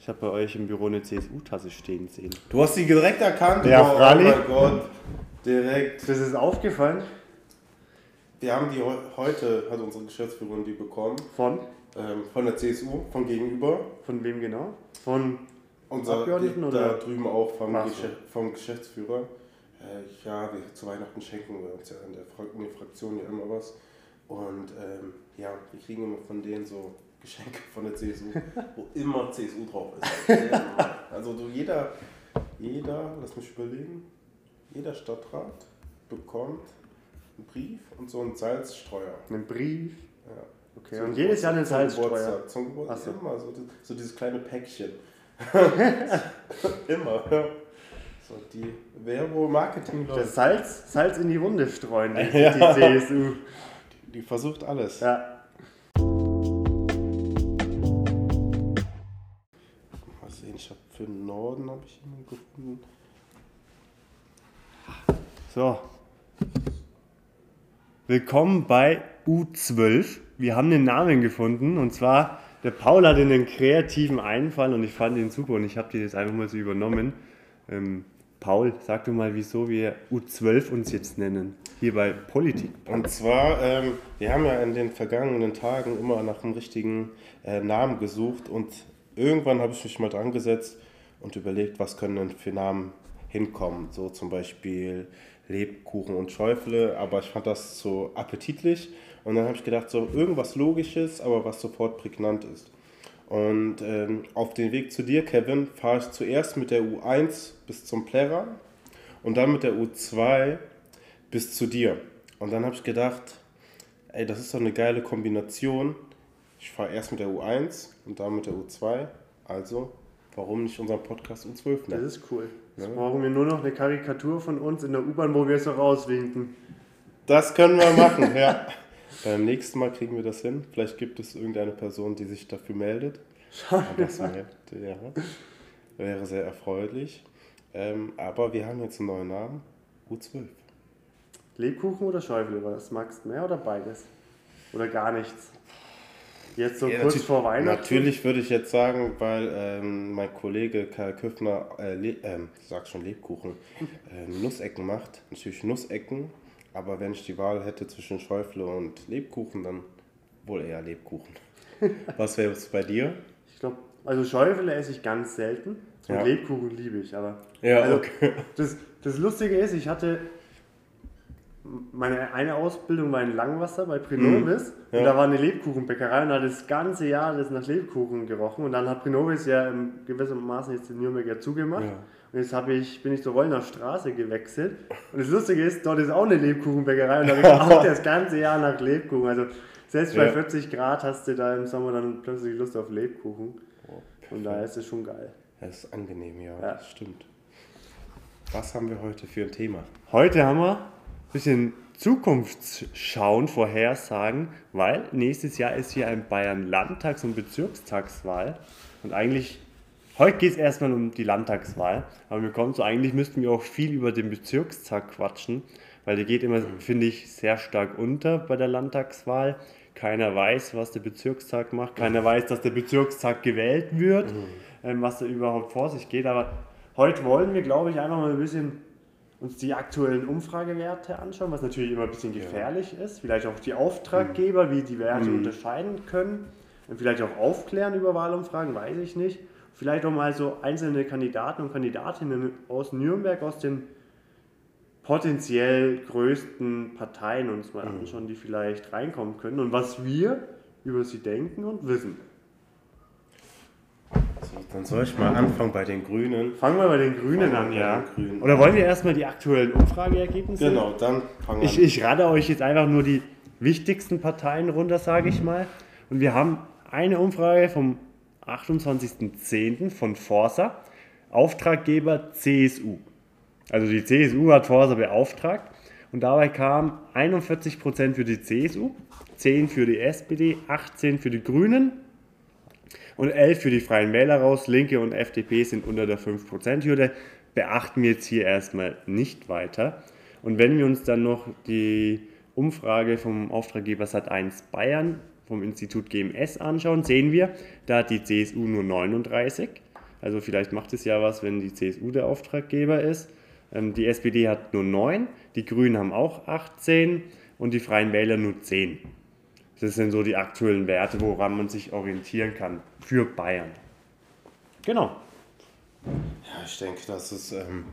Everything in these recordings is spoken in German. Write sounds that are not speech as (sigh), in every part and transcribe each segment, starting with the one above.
Ich habe bei euch im Büro eine CSU-Tasse stehen sehen. Du hast sie direkt erkannt? Ja, oh, Fralli. mein Gott. Direkt. Das ist aufgefallen Wir haben die heu- heute, hat unsere Geschäftsführerin die bekommen, von, ähm, von der CSU, von gegenüber. von wem genau? Von, Unser, Abgeordneten oder? Da drüben auch vom, so. Vom Geschäftsführer. Äh, ja, wir, zu Weihnachten schenken wir uns ja in der, Fra in der Fraktion ja immer was. Und ähm, ja, wir kriegen immer von denen so Geschenke von der CSU, (laughs) wo immer CSU drauf ist. (laughs) Also du, jeder, jeder, lass mich überlegen, jeder Stadtrat bekommt einen Brief und so einen Salzstreuer. einen Brief. Ja. Okay, Zum und jedes Jahr einen Salzstreuer. Geburtstag, Zum Geburtstag. Ach so. Immer so, so dieses kleine Päckchen. (laughs) Immer. ja. So, die wäre wohl Marketing. Das Salz, Salz in die Wunde streuen, die, Ja. die CSU. Die versucht alles. Ja. Für den Norden habe ich jemanden gefunden. So. Willkommen bei U12. Wir haben den Namen gefunden und zwar, der Paul hatte einen kreativen Einfall und ich fand ihn super und ich habe den jetzt einfach mal so übernommen. Ähm, Paul, sag du mal, wieso wir U12 uns jetzt nennen. Hier bei Politik. Und zwar, ähm, wir haben ja in den vergangenen Tagen immer nach einem richtigen äh, Namen gesucht und irgendwann habe ich mich mal dran gesetzt und überlegt, was können denn für Namen hinkommen. So zum Beispiel Lebkuchen und Schäufele, aber ich fand das so appetitlich und dann habe ich gedacht, so irgendwas Logisches, aber was sofort prägnant ist. Und ähm, auf den Weg zu dir, Kevin, fahre ich zuerst mit der U1 bis zum Plärrer und dann mit der U2 bis zu dir. Und dann habe ich gedacht, ey, das ist doch eine geile Kombination. Ich fahre erst mit der U1 und dann mit der U2. Also, warum nicht unseren Podcast U12 Das nennen? ist cool. Jetzt brauchen wir nur noch eine Karikatur von uns in der U-Bahn, wo wir so rauswinken. Das können wir machen, (laughs) ja. Beim nächsten Mal kriegen wir das hin. Vielleicht gibt es irgendeine Person, die sich dafür meldet. Das wäre, ja, wäre sehr erfreulich. Ähm, aber wir haben jetzt einen neuen Namen. U12. Lebkuchen oder Schäufele? Was magst du mehr oder beides? Oder gar nichts? Jetzt so Ja, kurz vor Weihnachten? Natürlich würde ich jetzt sagen, weil ähm, mein Kollege Karl Köffner, äh, Le ich sag schon Lebkuchen, (laughs) ähm, Nussecken macht. Natürlich Nussecken, aber wenn ich die Wahl hätte zwischen Schäufele und Lebkuchen, dann wohl eher Lebkuchen. (laughs) Was wäre es bei dir? Ich glaube, also Schäufele esse ich ganz selten. Und Ja. Lebkuchen liebe ich, aber. Ja, also, okay. Das, das Lustige ist, ich hatte. Meine eine Ausbildung war in Langwasser bei Prinovis Ja. und da war eine Lebkuchenbäckerei und da hat das ganze Jahr das nach Lebkuchen gerochen und dann hat Prinovis ja im gewissermaßen jetzt in Nürnberg ja zugemacht Ja. und jetzt habe ich, bin ich zur Rollner Straße gewechselt und das Lustige ist, dort ist auch eine Lebkuchenbäckerei und da (laughs) auch das ganze Jahr nach Lebkuchen, also selbst bei Ja. 40 Grad hast du da im Sommer dann plötzlich Lust auf Lebkuchen Oh, und daher ist es schon geil. Das ist angenehm, ja, Ja. das stimmt. Was haben wir heute für ein Thema? Heute haben wir bisschen Zukunftsschauen, Vorhersagen, weil nächstes Jahr ist hier ein Bayern-Landtags- und Bezirkstagswahl. Und eigentlich, heute geht es erstmal um die Landtagswahl, aber wir kommen so, eigentlich müssten wir auch viel über den Bezirkstag quatschen, weil der geht immer, finde ich, sehr stark unter bei der Landtagswahl. Keiner weiß, was der Bezirkstag macht, keiner weiß, dass der Bezirkstag gewählt wird, ähm, was da überhaupt vor sich geht. Aber heute wollen wir, glaube ich, einfach mal ein bisschen uns die aktuellen Umfragewerte anschauen, was natürlich immer ein bisschen gefährlich ist. Vielleicht auch die Auftraggeber, wie die Werte unterscheiden können. Und vielleicht auch aufklären über Wahlumfragen, weiß ich nicht. Vielleicht auch mal so einzelne Kandidaten und Kandidatinnen aus Nürnberg, aus den potenziell größten Parteien uns mal anschauen, die vielleicht reinkommen können und was wir über sie denken und wissen. So, dann soll ich mal anfangen bei den Grünen. Fangen wir bei den Grünen an, ja. Grünen Oder wollen wir erstmal die aktuellen Umfrageergebnisse? Genau, dann fangen wir Ich, an. ich rate euch jetzt einfach nur die wichtigsten Parteien runter, sage ich mal. Und wir haben eine Umfrage vom 28.10. von Forsa, Auftraggeber CSU. Also die CSU hat Forsa beauftragt und dabei kamen 41% für die CSU, 10 für die SPD, 18 für die Grünen und 11 für die Freien Wähler raus. Linke und FDP sind unter der 5%-Hürde. Beachten wir jetzt hier erstmal nicht weiter. Und wenn wir uns dann noch die Umfrage vom Auftraggeber Sat1 Bayern vom Institut GMS anschauen, sehen wir, da hat die CSU nur 39 Also vielleicht macht es ja was, wenn die CSU der Auftraggeber ist. Ähm, die SPD hat nur 9, die Grünen haben auch 18 und die Freien Wähler nur 10. Das sind so die aktuellen Werte, woran man sich orientieren kann für Bayern. Genau. Ja, ich denke, dass es ähm,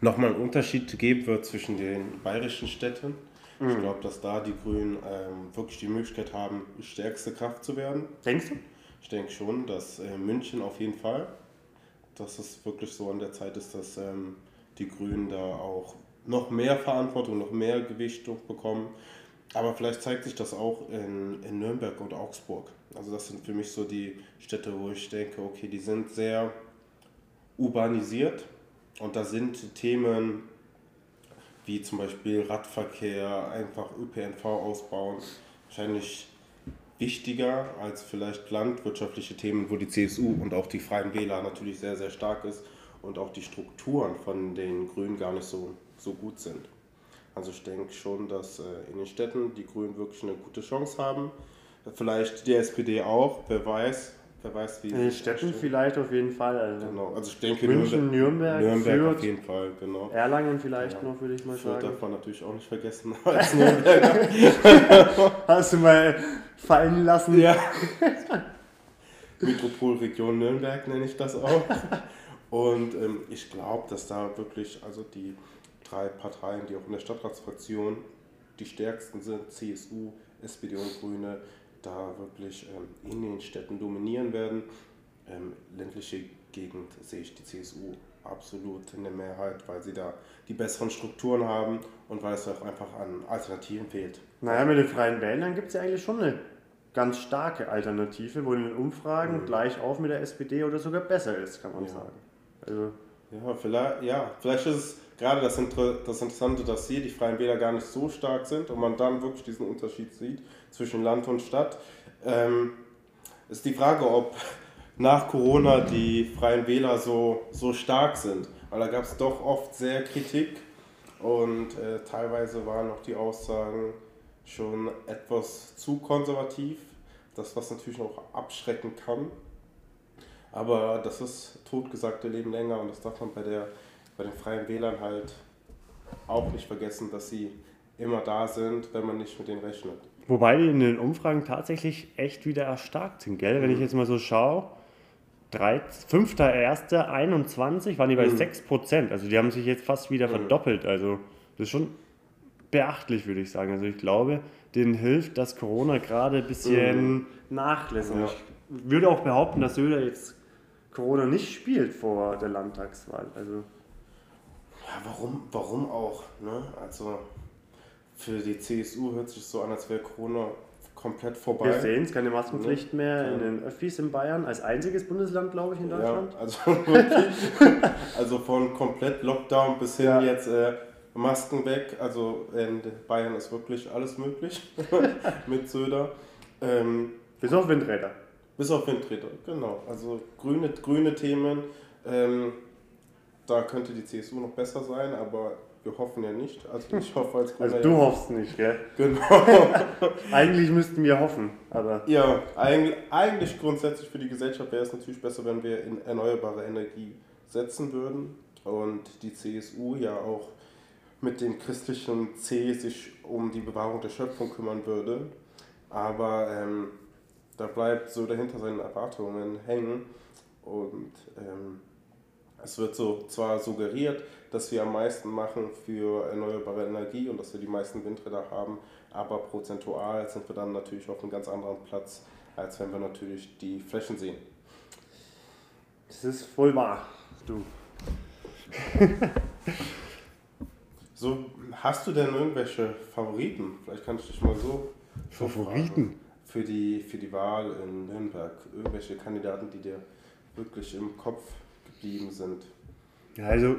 nochmal einen Unterschied geben wird zwischen den bayerischen Städten. Mhm. Ich glaube, dass da die Grünen ähm, wirklich die Möglichkeit haben, stärkste Kraft zu werden. Denkst du? Ich denke schon, dass äh, München auf jeden Fall, dass es wirklich so an der Zeit ist, dass ähm, die Grünen da auch noch mehr Verantwortung, noch mehr Gewichtung bekommen. Aber vielleicht zeigt sich das auch in, in Nürnberg und Augsburg. Also das sind für mich so die Städte, wo ich denke, okay, die sind sehr urbanisiert und da sind Themen wie zum Beispiel Radverkehr, einfach ÖPNV ausbauen, wahrscheinlich wichtiger als vielleicht landwirtschaftliche Themen, wo die CSU und auch die Freien Wähler natürlich sehr, sehr stark ist und auch die Strukturen von den Grünen gar nicht so, so gut sind. Also ich denke schon, dass äh, in den Städten die Grünen wirklich eine gute Chance haben. Vielleicht die SPD auch, wer weiß. Wer weiß, wie in den Städten vielleicht auf jeden Fall. Also genau, also ich denke München, Nürnberg, Nürnberg Fürth, auf jeden Fall, genau. Erlangen vielleicht ja. noch, würde ich mal Fürth sagen. darf man natürlich auch nicht vergessen (laughs) als Nürnberger. (laughs) Hast du mal fallen lassen? Ja. (laughs) Metropolregion Nürnberg nenne ich das auch. Und ähm, ich glaube, dass da wirklich also die drei Parteien, die auch in der Stadtratsfraktion die stärksten sind, CSU, SPD und Grüne, da wirklich ähm, in den Städten dominieren werden. Ähm, ländliche Gegend sehe ich die CSU absolut in der Mehrheit, weil sie da die besseren Strukturen haben und weil es auch einfach an Alternativen fehlt. Naja, mit den Freien Wählern gibt es ja eigentlich schon eine ganz starke Alternative, wo in den Umfragen mhm. gleich auf mit der SPD oder sogar besser ist, kann man ja. sagen. Also ja, vielleicht, ja, vielleicht ist es gerade das, das Interessante, dass hier die Freien Wähler gar nicht so stark sind und man dann wirklich diesen Unterschied sieht zwischen Land und Stadt. Ähm, ist die Frage, ob nach Corona die Freien Wähler so, so stark sind. Weil da gab es doch oft sehr Kritik und äh, teilweise waren auch die Aussagen schon etwas zu konservativ. Das, was natürlich auch abschrecken kann. Aber das ist totgesagte Leben länger und das darf man bei, der, bei den Freien Wählern halt auch nicht vergessen, dass sie immer da sind, wenn man nicht mit denen rechnet. Wobei die in den Umfragen tatsächlich echt wieder erstarkt sind, gell? Wenn ich jetzt mal so schaue, 5.1.21 waren die bei mhm. 6%. Also die haben sich jetzt fast wieder mhm. verdoppelt. Also das ist schon beachtlich, würde ich sagen. Also ich glaube, denen hilft, dass Corona gerade ein bisschen mhm. nachlässt. Ja. Ich würde auch behaupten, dass Söder jetzt Corona nicht spielt vor der Landtagswahl. Also ja, warum, warum auch? Ne? Also für die CSU hört sich so an, als wäre Corona komplett vorbei. Wir sehen es, keine Maskenpflicht ne? mehr in den Öffis in Bayern, als einziges Bundesland, glaube ich, in Deutschland. Ja, also (laughs) also von komplett Lockdown bis hin ja. jetzt äh, Masken weg. Also in Bayern ist wirklich alles möglich (laughs) mit Söder. Ähm, bis auf Windräder. Bis auf Windräder, genau. Also grüne, grüne Themen, ähm, da könnte die CSU noch besser sein, aber wir hoffen ja nicht. Also ich (laughs) hoffe als Grüner. Also du ja. hoffst nicht, gell? Genau. (laughs) eigentlich müssten wir hoffen, aber. Ja, eigentlich, eigentlich grundsätzlich für die Gesellschaft wäre es natürlich besser, wenn wir in erneuerbare Energie setzen würden und die CSU ja auch mit dem christlichen C sich um die Bewahrung der Schöpfung kümmern würde. Aber ähm, da bleibt so dahinter seinen Erwartungen hängen und ähm, es wird so zwar suggeriert, dass wir am meisten machen für erneuerbare Energie und dass wir die meisten Windräder haben, aber prozentual sind wir dann natürlich auf einem ganz anderen Platz, als wenn wir natürlich die Flächen sehen. Das ist voll wahr, du. (laughs) so, hast du denn irgendwelche Favoriten? Vielleicht kann ich dich mal so. Favoriten? Für die, für die Wahl in Nürnberg? Irgendwelche Kandidaten, die dir wirklich im Kopf geblieben sind? Ja, also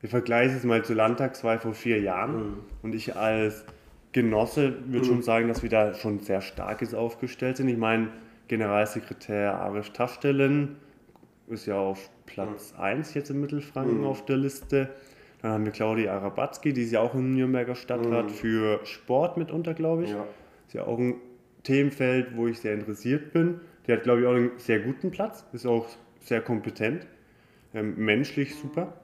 wir vergleichen es mal zur Landtagswahl vor vier Jahren mhm. und ich als Genosse würde mhm. schon sagen, dass wir da schon sehr starkes aufgestellt sind. Ich meine, Generalsekretär Arisch Taschstellen ist ja auf Platz mhm. 1 jetzt in Mittelfranken mhm. auf der Liste. Dann haben wir Claudia Arabatzki, die ist ja auch im Nürnberger Stadtrat mhm. für Sport mitunter, glaube ich. Ja. Ist ja auch ein Themenfeld, wo ich sehr interessiert bin. Die hat, glaube ich, auch einen sehr guten Platz. Ist auch sehr kompetent, ähm, menschlich super.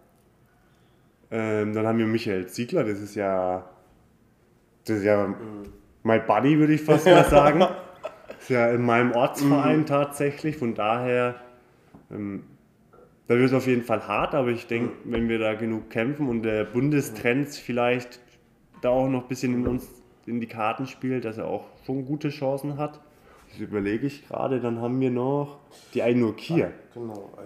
Ähm, dann haben wir Michael Ziegler, das ist ja, das ist ja mein Buddy, würde ich fast mal sagen. ist ja in meinem Ortsverein tatsächlich, von daher, ähm, da wird es auf jeden Fall hart, aber ich denke, wenn wir da genug kämpfen und der Bundestrends vielleicht da auch noch ein bisschen in uns in die Karten spielt, dass er auch schon gute Chancen hat. Das überlege ich gerade, dann haben wir noch die Ainur Kier. Genau, okay.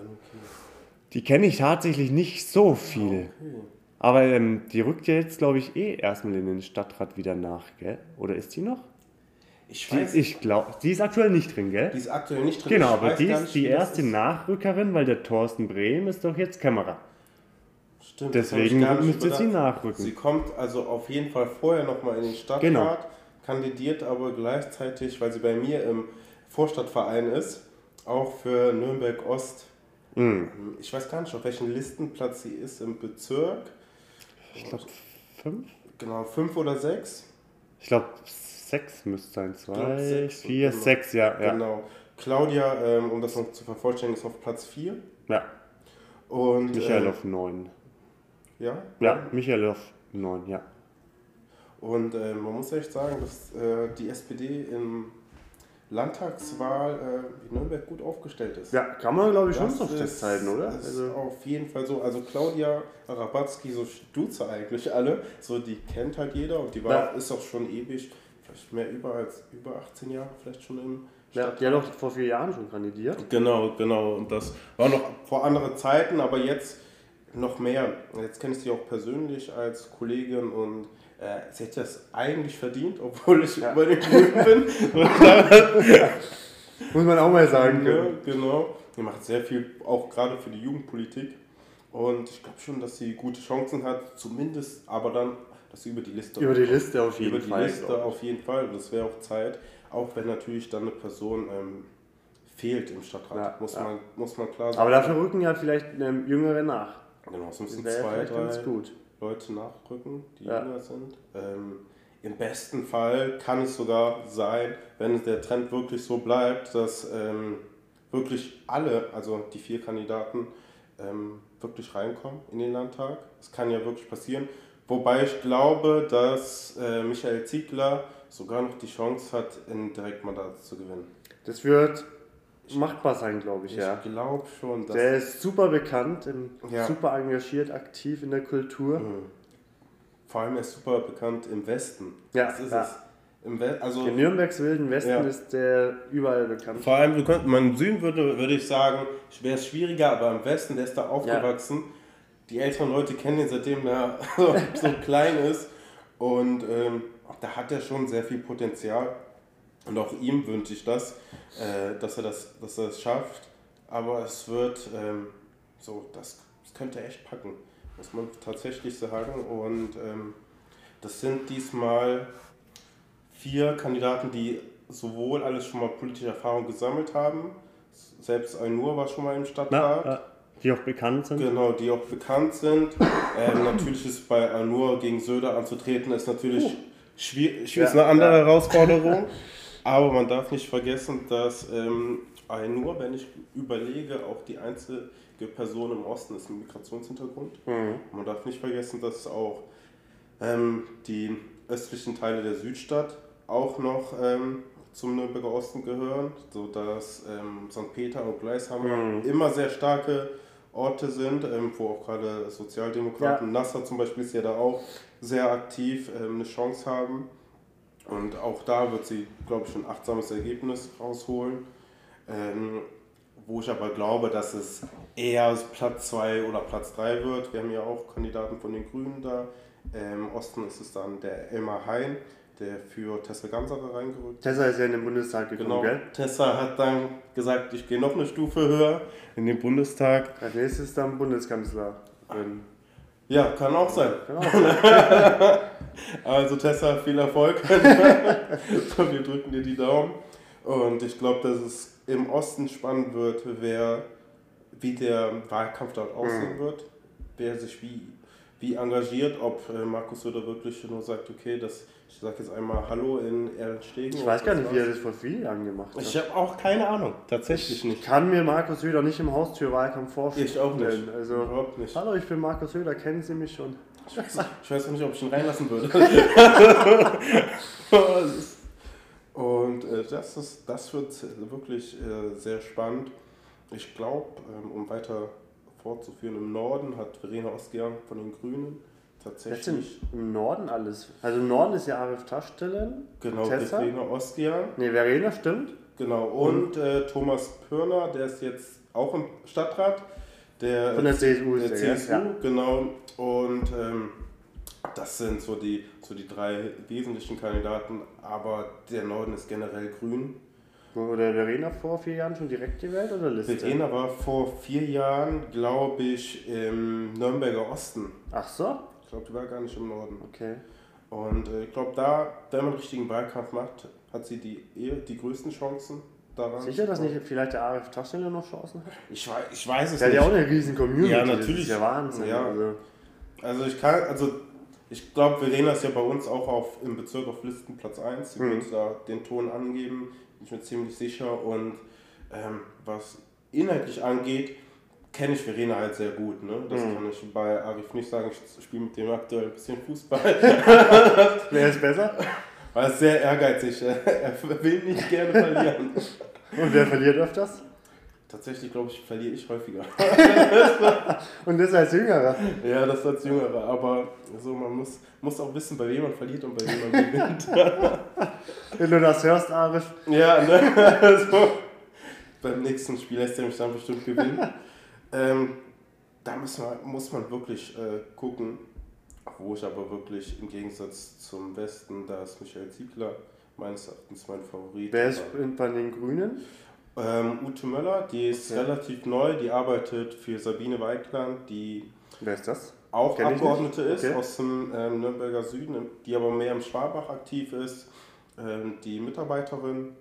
Die kenne ich tatsächlich nicht so viel. okay. Aber ähm, die rückt ja jetzt, glaube ich, eh erstmal in den Stadtrat wieder nach, gell? Oder ist die noch? Ich Die, weiß, ich glaube, die ist aktuell nicht drin, gell? die ist aktuell nicht drin. Genau, aber die ist die erste ist. Nachrückerin, weil der Thorsten Brehm ist doch jetzt Kämmerer. Stimmt, Deswegen müsste sie nachrücken. Sie kommt also auf jeden Fall vorher nochmal in den Stadtrat, Genau. kandidiert aber gleichzeitig, weil sie bei mir im Vorstadtverein ist, auch für Nürnberg Ost. Mhm. Ich weiß gar nicht, auf welchem Listenplatz sie ist im Bezirk. Ich glaube, fünf? Genau, fünf oder sechs. Ich glaube, sechs müsste sein. glaub, Zwei, sechs, vier, genau. sechs, ja. ja. Genau. Claudia, ähm, um das noch zu vervollständigen, ist auf Platz 4. ja. Und Michael ähm, auf neun. Ja, Ja, Michael auf neun, ja. Und äh, man muss echt sagen, dass äh, die SPD im Landtagswahl äh, in Nürnberg gut aufgestellt ist. Ja, kann man, glaube ich, schon Das so festhalten, oder? Ist Also, auf jeden Fall so. Also Claudia Rabatzky, so duze eigentlich alle. So, die kennt halt jeder und die war, Ja. ist auch schon ewig, vielleicht mehr über als über 18 Jahre, vielleicht schon im ja, Stadtrat. die hat doch vor vier Jahren schon kandidiert. Genau, genau. Und das war noch vor anderen Zeiten, aber jetzt noch mehr. Jetzt kenne ich sie auch persönlich als Kollegin und äh, sie hätte das eigentlich verdient, obwohl ich Ja. über den Grünen bin. (laughs) Muss man auch mal sagen Ja, können. genau. Die macht sehr viel, auch gerade für die Jugendpolitik. Und ich glaube schon, dass sie gute Chancen hat, zumindest, aber dann, dass sie über die Liste Über die Liste auf jeden über die Fall. Liste auf jeden Fall. Das wäre auch Zeit, auch wenn natürlich dann eine Person ähm, fehlt im Stadtrat. Ja, muss. Man, muss man klar sagen. Aber dafür rücken ja vielleicht ähm, Jüngere nach. Genau, es müssen zwei, drei gut. Leute nachrücken, die Ja. jünger sind. Ähm, Im besten Fall kann es sogar sein, wenn der Trend wirklich so bleibt, dass ähm, wirklich alle, also die vier Kandidaten, ähm, wirklich reinkommen in den Landtag. Das kann ja wirklich passieren. Wobei ich glaube, dass äh, Michael Ziegler sogar noch die Chance hat, ein Direktmandat zu gewinnen. Das wird machbar sein, glaube ich, Ich ja. glaube schon, dass Der ist super bekannt, ähm, Ja. super engagiert, aktiv in der Kultur. Mhm. Vor allem er ist super bekannt im Westen. Ja, das ist ja. es. Im We also, In Nürnbergs wilden Westen Ja. ist der überall bekannt. vor allem, wir könnten, man im Süden würde, würde ich sagen, wäre es schwieriger, aber im Westen, der ist da aufgewachsen. Die älteren Leute kennen ihn, seitdem er (laughs) so klein ist. Und ähm, da hat er schon sehr viel Potenzial. Und auch ihm wünsche ich das, äh, dass, er das, dass er es schafft. Aber es wird ähm, so, das, das könnte er echt packen, muss man tatsächlich sagen. Und ähm, das sind diesmal vier Kandidaten, die sowohl alles schon mal politische Erfahrung gesammelt haben. Selbst Ainur war schon mal im Na, Stadtrat. ja, die auch bekannt sind. Genau, die auch bekannt sind. (laughs) ähm, natürlich ist bei Anur gegen Söder anzutreten, ist natürlich schwierig, Ja, ist eine andere. Herausforderung. (laughs) Aber man darf nicht vergessen, dass ähm, Ainur, wenn ich überlege, auch die einzige Person im Osten ist mit Migrationshintergrund. Mhm. Man darf nicht vergessen, dass auch ähm, die östlichen Teile der Südstadt auch noch ähm, zum Nürnberger Osten gehören, sodass ähm, St. Peter und Gleishammer Mhm. immer sehr starke Orte sind, ähm, wo auch gerade Sozialdemokraten, Nasser zum Beispiel ist ja da auch sehr aktiv, ähm, eine Chance haben. Und auch da wird sie, glaube ich, ein achtsames Ergebnis rausholen. Ähm, wo ich aber glaube, dass es eher Platz 2 oder Platz 3 wird. Wir haben ja auch Kandidaten von den Grünen da. Ähm, Im Osten ist es dann der Elmar Hein, der für Tessa Ganserer reingerückt Tessa ist ja in den Bundestag gekommen, Genau. gell? Tessa hat dann gesagt, ich gehe noch eine Stufe höher in den Bundestag. Als nächstes dann Bundeskanzler. Ähm, Ja, kann auch sein. kann auch sein. (laughs) Also Tessa, viel Erfolg. (laughs) Wir drücken dir die Daumen. Und ich glaube, dass es im Osten spannend wird, wer, wie der Wahlkampf dort aussehen wird, wer sich wie wie engagiert, ob äh, Markus Söder wirklich nur sagt, okay, das, ich sage jetzt einmal Hallo in Ehrenstegen. Ich weiß gar nicht, wie er das vor vier Jahren gemacht hat. Ich habe auch keine Ahnung, tatsächlich Ich nicht. kann mir Markus Söder nicht im Haustürwahlkampf vorstellen. Ich auch nicht. Also, Überhaupt nicht. hallo, ich bin Markus Söder, kennen Sie mich schon? Ich weiß, ich weiß auch nicht, ob ich ihn reinlassen würde. (laughs) Und äh, das, ist, das wird wirklich äh, sehr spannend. Ich glaube, ähm, um weiter fortzuführen, im Norden hat Verena Ostgian von den Grünen tatsächlich. im Norden alles. Also im Norden ist ja Arif Taschstellen. Genau, Tessa. Verena Ostgian. Ne, Verena stimmt. Genau, und äh, Thomas Pörner, der ist jetzt auch im Stadtrat. Der, Von der CSU ist der? CSU, Ja. genau. Und ähm, das sind so die, so die drei wesentlichen Kandidaten. Aber der Norden ist generell grün. Wurde Verena vor vier Jahren schon direkt gewählt oder Liste? Verena war vor vier Jahren, glaube ich, im Nürnberger Osten. Ach so? Ich glaube, die war gar nicht im Norden. Okay. Und äh, ich glaube, da, wenn man richtigen Wahlkampf macht, hat sie die, eher die größten Chancen daran. Sicher, dass nicht vielleicht der Arif Taschstelle noch Chancen hat? Ich weiß, ich weiß es Der hat nicht. ja auch eine riesen Community. Ja, Das natürlich. ist ja Wahnsinn. Ja. Also, Also ich kann, also ich glaube, Verena ist ja bei uns auch auf, im Bezirk auf Listen Platz 1. Sie Mhm. wird da den Ton angeben, bin ich mir ziemlich sicher. Und ähm, was inhaltlich angeht, kenne ich Verena halt sehr gut. Ne? Das Mhm. kann ich bei Arif nicht sagen. Ich spiele mit dem aktuell ein bisschen Fußball. (laughs) wer ist besser? (laughs) Er ist sehr ehrgeizig. (laughs) Er will nicht gerne verlieren. (laughs) Und wer verliert öfters? Tatsächlich, glaube ich, verliere ich häufiger. (laughs) Und das als Jüngerer. Ja, das als Jüngerer. Aber so, man muss, muss auch wissen, bei wem man verliert und bei wem man gewinnt. Wenn du das hörst, Arif. Ja, ne? Also, beim nächsten Spiel lässt er mich dann bestimmt gewinnen. ähm, da muss man, muss man wirklich äh, gucken, wo ich aber wirklich im Gegensatz zum Westen, da ist Michael Ziegler meines Erachtens mein Favorit. Wer ist bei den Grünen? ähm, Ute Möller, die ist Okay. relativ neu, die arbeitet für Sabine Weigland, die Wer ist das? auch Kenn Abgeordnete ist Okay. aus dem ähm, Nürnberger Süden, die aber mehr im Schwabach aktiv ist, ähm, die Mitarbeiterin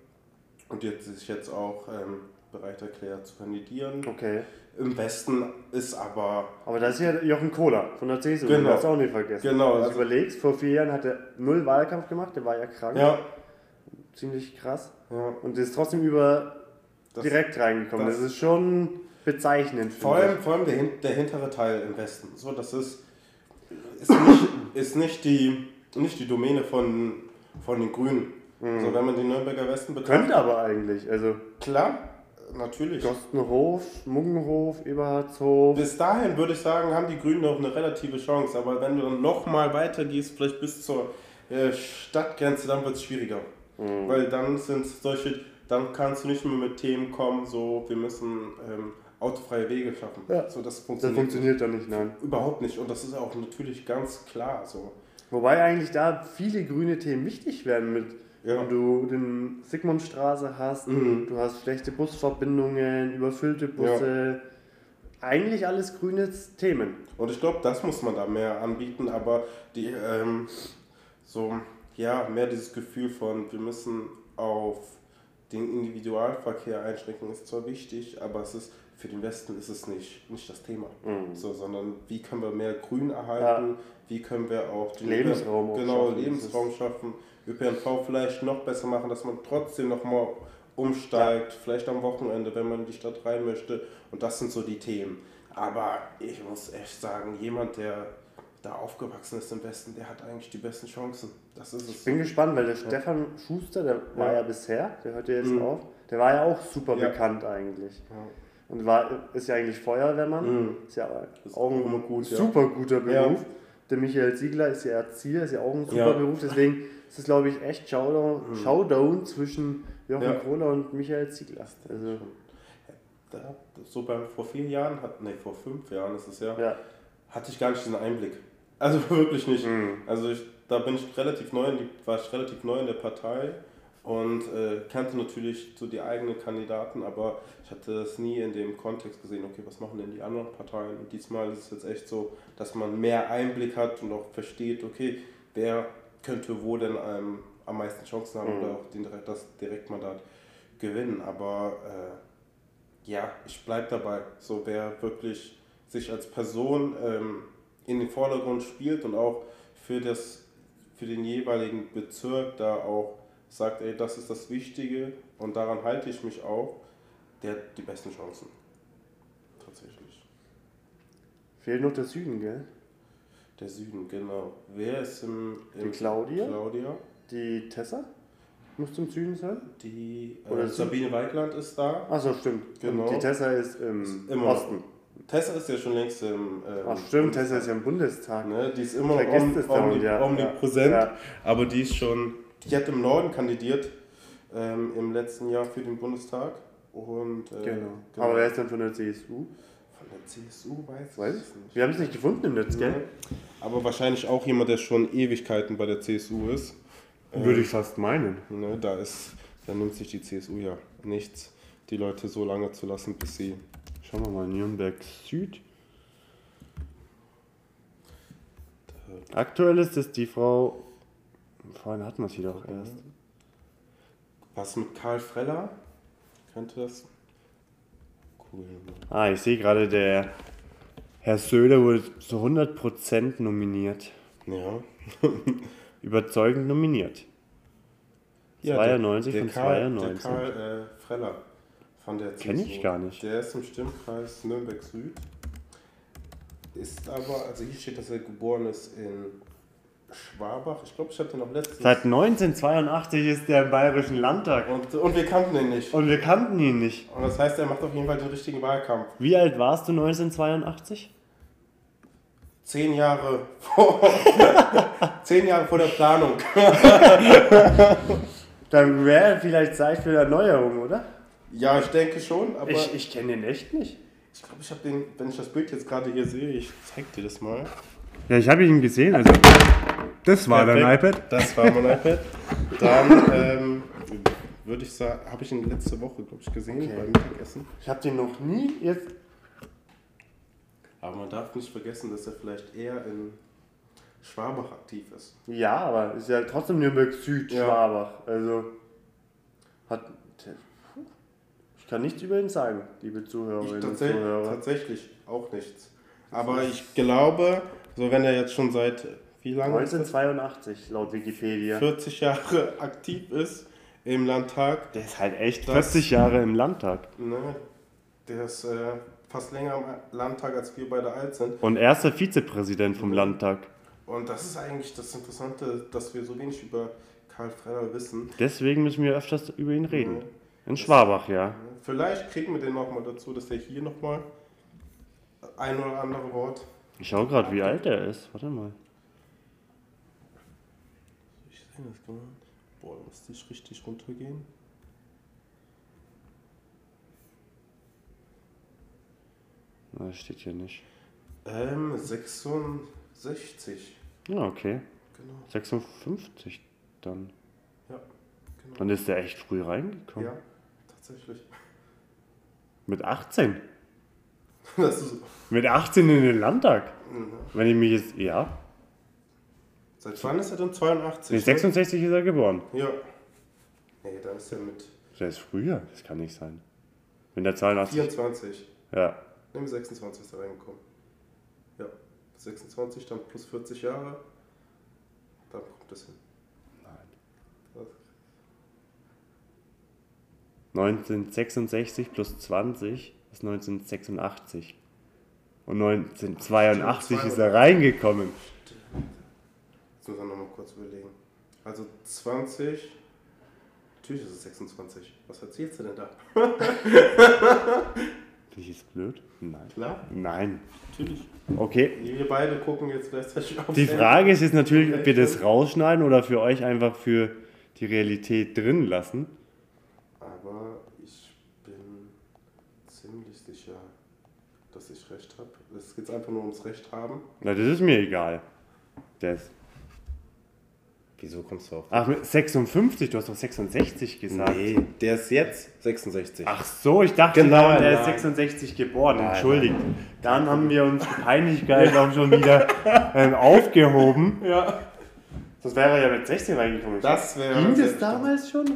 und die hat sich jetzt auch ähm, bereit erklärt zu kandidieren. Okay. Im Westen ist aber, Aber da ist ja Jochen Kohler von der CSU. Genau. Das auch nicht vergessen. Genau, Wenn du also- überlegst, vor vier Jahren hat er null Wahlkampf gemacht, der war ja krank. ja, Ziemlich krass. ja Und ist trotzdem über das, direkt reingekommen. Das, das- ist schon bezeichnend. vor allem, vor allem der, der hintere Teil im Westen. So, das ist, ist, nicht, ist nicht, die, nicht die Domäne von, von den Grünen. So, wenn man den Nürnberger Westen betrachtet, Könnte aber eigentlich. Also klar, natürlich. Gostenhof, Muggenhof, Eberhardshof. Bis dahin würde ich sagen, haben die Grünen noch eine relative Chance. Aber wenn du dann nochmal weitergehst, vielleicht bis zur äh, Stadtgrenze, dann wird es schwieriger. Mhm. Weil dann sind solche, dann kannst du nicht mehr mit Themen kommen, so wir müssen ähm, autofreie Wege schaffen. Ja. So, das Das funktioniert, funktioniert dann nicht, nein. überhaupt nicht. Und das ist auch natürlich ganz klar so. Wobei eigentlich da viele grüne Themen wichtig werden mit, Ja. wenn du den Sigmundstraße hast, Mhm. du hast schlechte Busverbindungen, überfüllte Busse. Eigentlich alles grüne Themen. Und ich glaube, das muss man da mehr anbieten, aber die, ähm, so, ja, mehr dieses Gefühl von, wir müssen auf den Individualverkehr einschränken, ist zwar wichtig, aber es ist, für den Westen ist es nicht, nicht das Thema. Mhm. So, sondern wie können wir mehr Grün erhalten, wie können wir auch den Lebensraum genau, schaffen, Lebensraum schaffen, ÖPNV vielleicht noch besser machen, dass man trotzdem nochmal umsteigt, vielleicht am Wochenende, wenn man in die Stadt rein möchte. Und das sind so die Themen. Aber ich muss echt sagen, jemand, der da aufgewachsen ist im Westen, der hat eigentlich die besten Chancen. Das ist es. Ich bin gespannt, weil der Stefan Schuster, der war ja bisher, der hört ja jetzt Mhm. auf, der war ja auch super Ja. bekannt eigentlich. Ja. Und war, ist ja eigentlich Feuerwehrmann. Mhm. Ist ja auch ein gut, ja. super guter Ja. Beruf. Der Michael Ziegler ist ja Erzieher, ist ja auch ein super Ja. Beruf. Deswegen ist es, glaube ich, echt Showdown, Mhm. Showdown zwischen Jochen Ja. Kohler und Michael Ziegler. Also, Da, so bei, vor vier Jahren, hat, nee, vor fünf Jahren ist es ja, ja. hatte ich gar nicht diesen Einblick. Also (laughs) wirklich nicht. Mhm. Also ich, da bin ich relativ neu, in die, war ich relativ neu in der Partei und äh, kannte natürlich so die eigenen Kandidaten, aber ich hatte das nie in dem Kontext gesehen, okay, was machen denn die anderen Parteien? Und diesmal ist es jetzt echt so, dass man mehr Einblick hat und auch versteht, okay, wer könnte wo denn ähm, am meisten Chancen haben Mhm. oder auch den, das Direktmandat gewinnen. Aber äh, ja, ich bleibe dabei. So wer wirklich sich als Person ähm, in den Vordergrund spielt und auch für, das, für den jeweiligen Bezirk da auch sagt, ey, das ist das Wichtige und daran halte ich mich auch, der hat die besten Chancen. Tatsächlich. Fehlt noch der Süden, gell? Der Süden, genau. Wer ist im, Die im Claudia? Claudia? Die Tessa? Muss im Süden sein? Die Oder äh, Süd- Sabine Weigland ist da. Achso, stimmt. Genau. Und die Tessa ist im Immer. Osten. Tessa ist ja schon längst im. Ähm, Ach stimmt, Tessa ist ja im Bundestag. Ne, die ist immer om, es dauernd, omni, ja. omnipräsent, Ja. aber die ist schon. Die hat im Norden kandidiert ähm, im letzten Jahr für den Bundestag. Und, äh, Genau. Aber wer ist denn von der CSU? Von der CSU weiß, Weiß ich ich nicht. Wir haben es nicht gefunden im Netz, gell? Aber wahrscheinlich auch jemand, der schon Ewigkeiten bei der CSU ist. Würde ich fast meinen. Ne, da, ist, da nimmt sich die CSU ja nichts, die Leute so lange zu lassen, bis sie. Schauen wir mal, Nürnberg Süd. Aktuell ist es die Frau. Vorhin hatten wir sie doch erst. Was mit Karl Freller? Könnte das. Cool. Ah, ich sehe gerade, der Herr Söder wurde zu 100% nominiert. Ja. (laughs) Überzeugend nominiert. Ja, 92 der, von der Karl, 92. Der Karl äh, Freller von der Kenn ich CSU. gar nicht. Der ist im Stimmkreis Nürnberg Süd. Ist aber, also hier steht, dass er geboren ist in Schwabach. Ich glaube, ich habe den auch letztens. Seit 1982 ist der im Bayerischen Landtag. und, und wir kannten ihn nicht. Und wir kannten ihn nicht. Und das heißt, er macht auf jeden Fall den richtigen Wahlkampf. Wie alt warst du 1982? Zehn Jahre vor, (laughs) zehn Jahre vor der Planung. (laughs) Dann wäre vielleicht Zeit für Erneuerung, oder? Ja, ich denke schon, aber Ich, ich kenne den echt nicht. ich glaube, ich habe den, wenn ich das Bild jetzt gerade hier sehe, ich zeig dir das mal. Ja, ich habe ihn gesehen. Also das war dein Perfekt. iPad. Das war mein iPad. Dann ähm, würde ich sagen, habe ich ihn letzte Woche, glaube ich, gesehen Okay. beim Mittagessen. Ich habe den noch nie jetzt. Aber man darf nicht vergessen, dass er vielleicht eher in Schwabach aktiv ist. Ja, aber ist ja trotzdem Nürnberg Süd, Ja. Schwabach. Also hat. Ich kann nichts über ihn sagen, liebe Zuhörerinnen und tatsächlich, Zuhörer. tatsächlich auch nichts. Aber ich glaube, so wenn er jetzt schon seit wie lange? ist das? 1982 laut Wikipedia. 40 Jahre aktiv ist im Landtag. Der ist halt echt Das- 40 Jahre im Landtag. Ne, der ist äh, fast länger im Landtag, als wir beide alt sind. Und erster Vizepräsident vom Landtag. Und das ist eigentlich das Interessante, dass wir so wenig über Karl Freller wissen. Deswegen müssen wir öfters über ihn reden. In Schwabach, ja. Vielleicht kriegen wir den nochmal dazu, dass der hier nochmal ein oder andere Wort. Ich schau gerade, wie alt er ist. Warte mal. Gar nicht. Boah, müsste ich richtig runtergehen. Na, das steht hier nicht. Ähm, 66. Ja, okay. Genau. 56 dann. Ja, genau. Dann ist er echt früh reingekommen. Ja, tatsächlich. (laughs) Mit 18. Das ist, Mit 18 in den Landtag. Mhm. Wenn ich mich jetzt. Ja. Seit wann ist er denn 82? Nee, ne? 66 ist er geboren. Ja. Nee, dann ist er mit Der ist früher. Das kann nicht sein. Wenn der 82. 24. Ja. Ne, mit 26 ist er reingekommen. Ja. 26, dann plus 40 Jahre. Dann kommt das hin. Das- 1966 plus 20 ist 1986. Und 1982 ist er reingekommen. Jetzt muss man nochmal kurz überlegen. Also 20. Natürlich ist es 26. Was erzählst du denn da? Finde ich jetzt blöd? Nein. Klar, Nein. natürlich. Okay. Wir beide gucken jetzt gleichzeitig auf. Die Frage ist jetzt natürlich, ob wir das rausschneiden oder für euch einfach für die Realität drin lassen. Aber ich bin ziemlich sicher, dass ich recht habe. Es geht einfach nur ums Recht haben. Na, das ist mir egal. Das. Wieso kommst du auf? Ach, mit 56, du hast doch 66 gesagt. nee, der ist jetzt 66. Ach so, ich dachte, Genau, der ist nein. 66 geboren. Nein, Entschuldigt. Dann haben wir uns die Peinlichkeit auch schon wieder (laughs) ähm, aufgehoben. Ja. Das wäre ja mit 16 reingekommen. Das wäre. Ging das damals schon?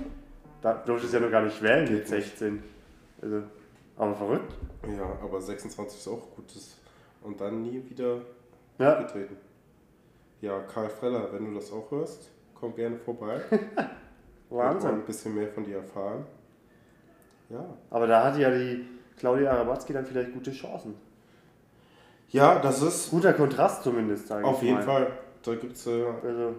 Da durftest du ja noch gar nicht wählen mit 16. Also, aber verrückt. Ja, aber 26 ist auch gutes. Und dann nie wieder Ja. getreten. Ja, Karl Freller, wenn du das auch hörst, komm gerne vorbei. (laughs) Wahnsinn. ein bisschen mehr von dir erfahren. Ja. Aber da hat ja die Claudia Arabatzki dann vielleicht gute Chancen. Ja, das ist Guter Kontrast zumindest, sage ich auf jeden mal. Fall. Da gibt es äh, Also,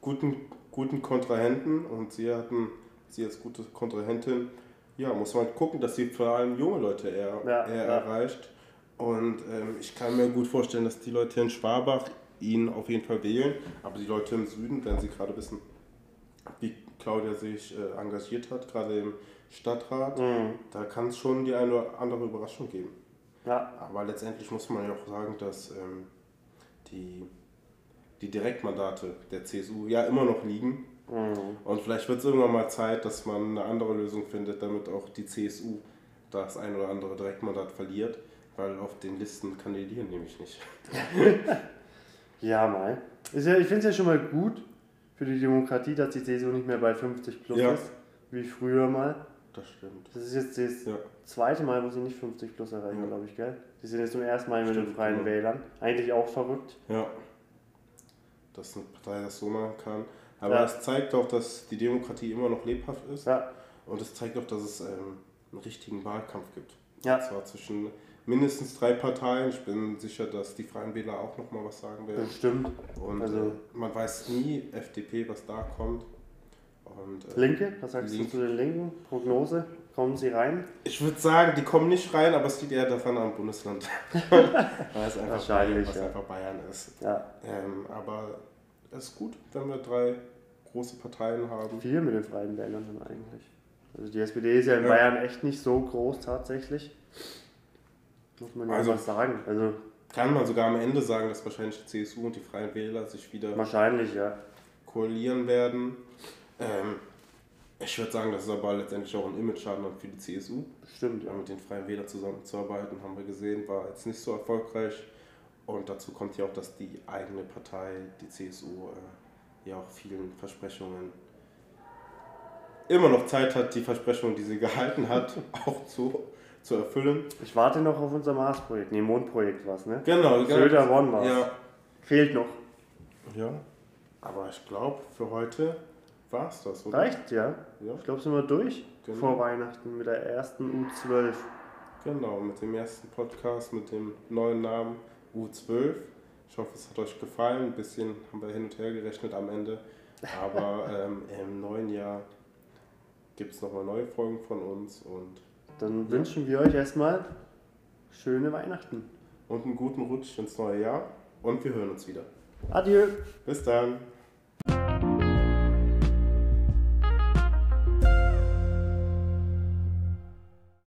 guten, guten Kontrahenten und sie hatten sie als gute Kontrahentin, ja, muss man gucken, dass sie vor allem junge Leute eher, Ja, eher ja. erreicht. Und ähm, ich kann mir gut vorstellen, dass die Leute in Schwabach ihn auf jeden Fall wählen, aber die Leute im Süden, wenn sie gerade wissen, wie Claudia sich äh, engagiert hat, gerade im Stadtrat, Mhm. da kann es schon die eine oder andere Überraschung geben. ja, Aber letztendlich muss man ja auch sagen, dass ähm, die, die Direktmandate der CSU ja immer noch liegen. Mhm. Und vielleicht wird es irgendwann mal Zeit, dass man eine andere Lösung findet, damit auch die CSU das ein oder andere Direktmandat verliert, weil auf den Listen kandidieren nämlich nicht. (laughs) ja, mal. Ist ja, ich finde es ja schon mal gut für die Demokratie, dass die CSU nicht mehr bei 50 plus Ja. ist, wie früher mal. Das stimmt. Das ist jetzt das Ja. zweite Mal, wo sie nicht 50 plus erreichen, Ja. glaube ich, gell? Die sind jetzt zum ersten Mal mit den Stimmt, Freien ja. Wählern. Eigentlich auch verrückt. Ja. Dass eine Partei das so machen kann. Aber es zeigt auch, dass die Demokratie immer noch lebhaft ist. Ja, Und es zeigt auch, dass es ähm, einen richtigen Wahlkampf gibt. Ja. Und zwar zwischen mindestens drei Parteien. Ich bin sicher, dass die Freien Wähler auch nochmal was sagen werden. bestimmt. Und Also- äh, man weiß nie, FDP, was da kommt. Und, äh, Linke, was sagst Linke. du zu den Linken? Prognose, kommen sie rein? ich würde sagen, die kommen nicht rein, aber es liegt eher daran am Bundesland. (laughs) Weil es einfach Wahrscheinlich, Bayern, was ja. einfach Bayern ist. Ja, Ähm, aber es ist gut, wenn wir drei große Parteien haben. viel mit den Freien Wählern dann eigentlich. Also die SPD ist ja in Ja. Bayern echt nicht so groß tatsächlich. Muss man ja Also- mal sagen. Also Kann man sogar am Ende sagen, dass wahrscheinlich die CSU und die Freien Wähler sich wieder wahrscheinlich, ja. koalieren werden. Ähm, ich würde sagen, das ist aber letztendlich auch ein Image-Schaden für die CSU. Bestimmt, ja. Ja, mit den Freien Wählern zusammenzuarbeiten, haben wir gesehen, war jetzt nicht so erfolgreich. Und dazu kommt ja auch, dass die eigene Partei, die CSU, äh, ja auch vielen Versprechungen immer noch Zeit hat, die Versprechungen, die sie gehalten hat, (laughs) auch zu, zu erfüllen. Ich warte noch auf unser Mars-Projekt. Nee, Mondprojekt war es, ne? Genau, Söder One war's. Ja, Fehlt noch. ja. Aber ich glaube, für heute war es das, oder? Reicht, ja. Ja, Ich glaube, sind wir durch Genau. vor Weihnachten mit der ersten U12. genau, mit dem ersten Podcast, mit dem neuen Namen U12. Ich hoffe, es hat euch gefallen. Ein bisschen haben wir hin und her gerechnet am Ende. Aber (laughs) ähm, im neuen Jahr gibt es nochmal neue Folgen von uns und, Dann wünschen wir euch erstmal schöne Weihnachten. und einen guten Rutsch ins neue Jahr. Und wir hören uns wieder. Adieu. Bis dann.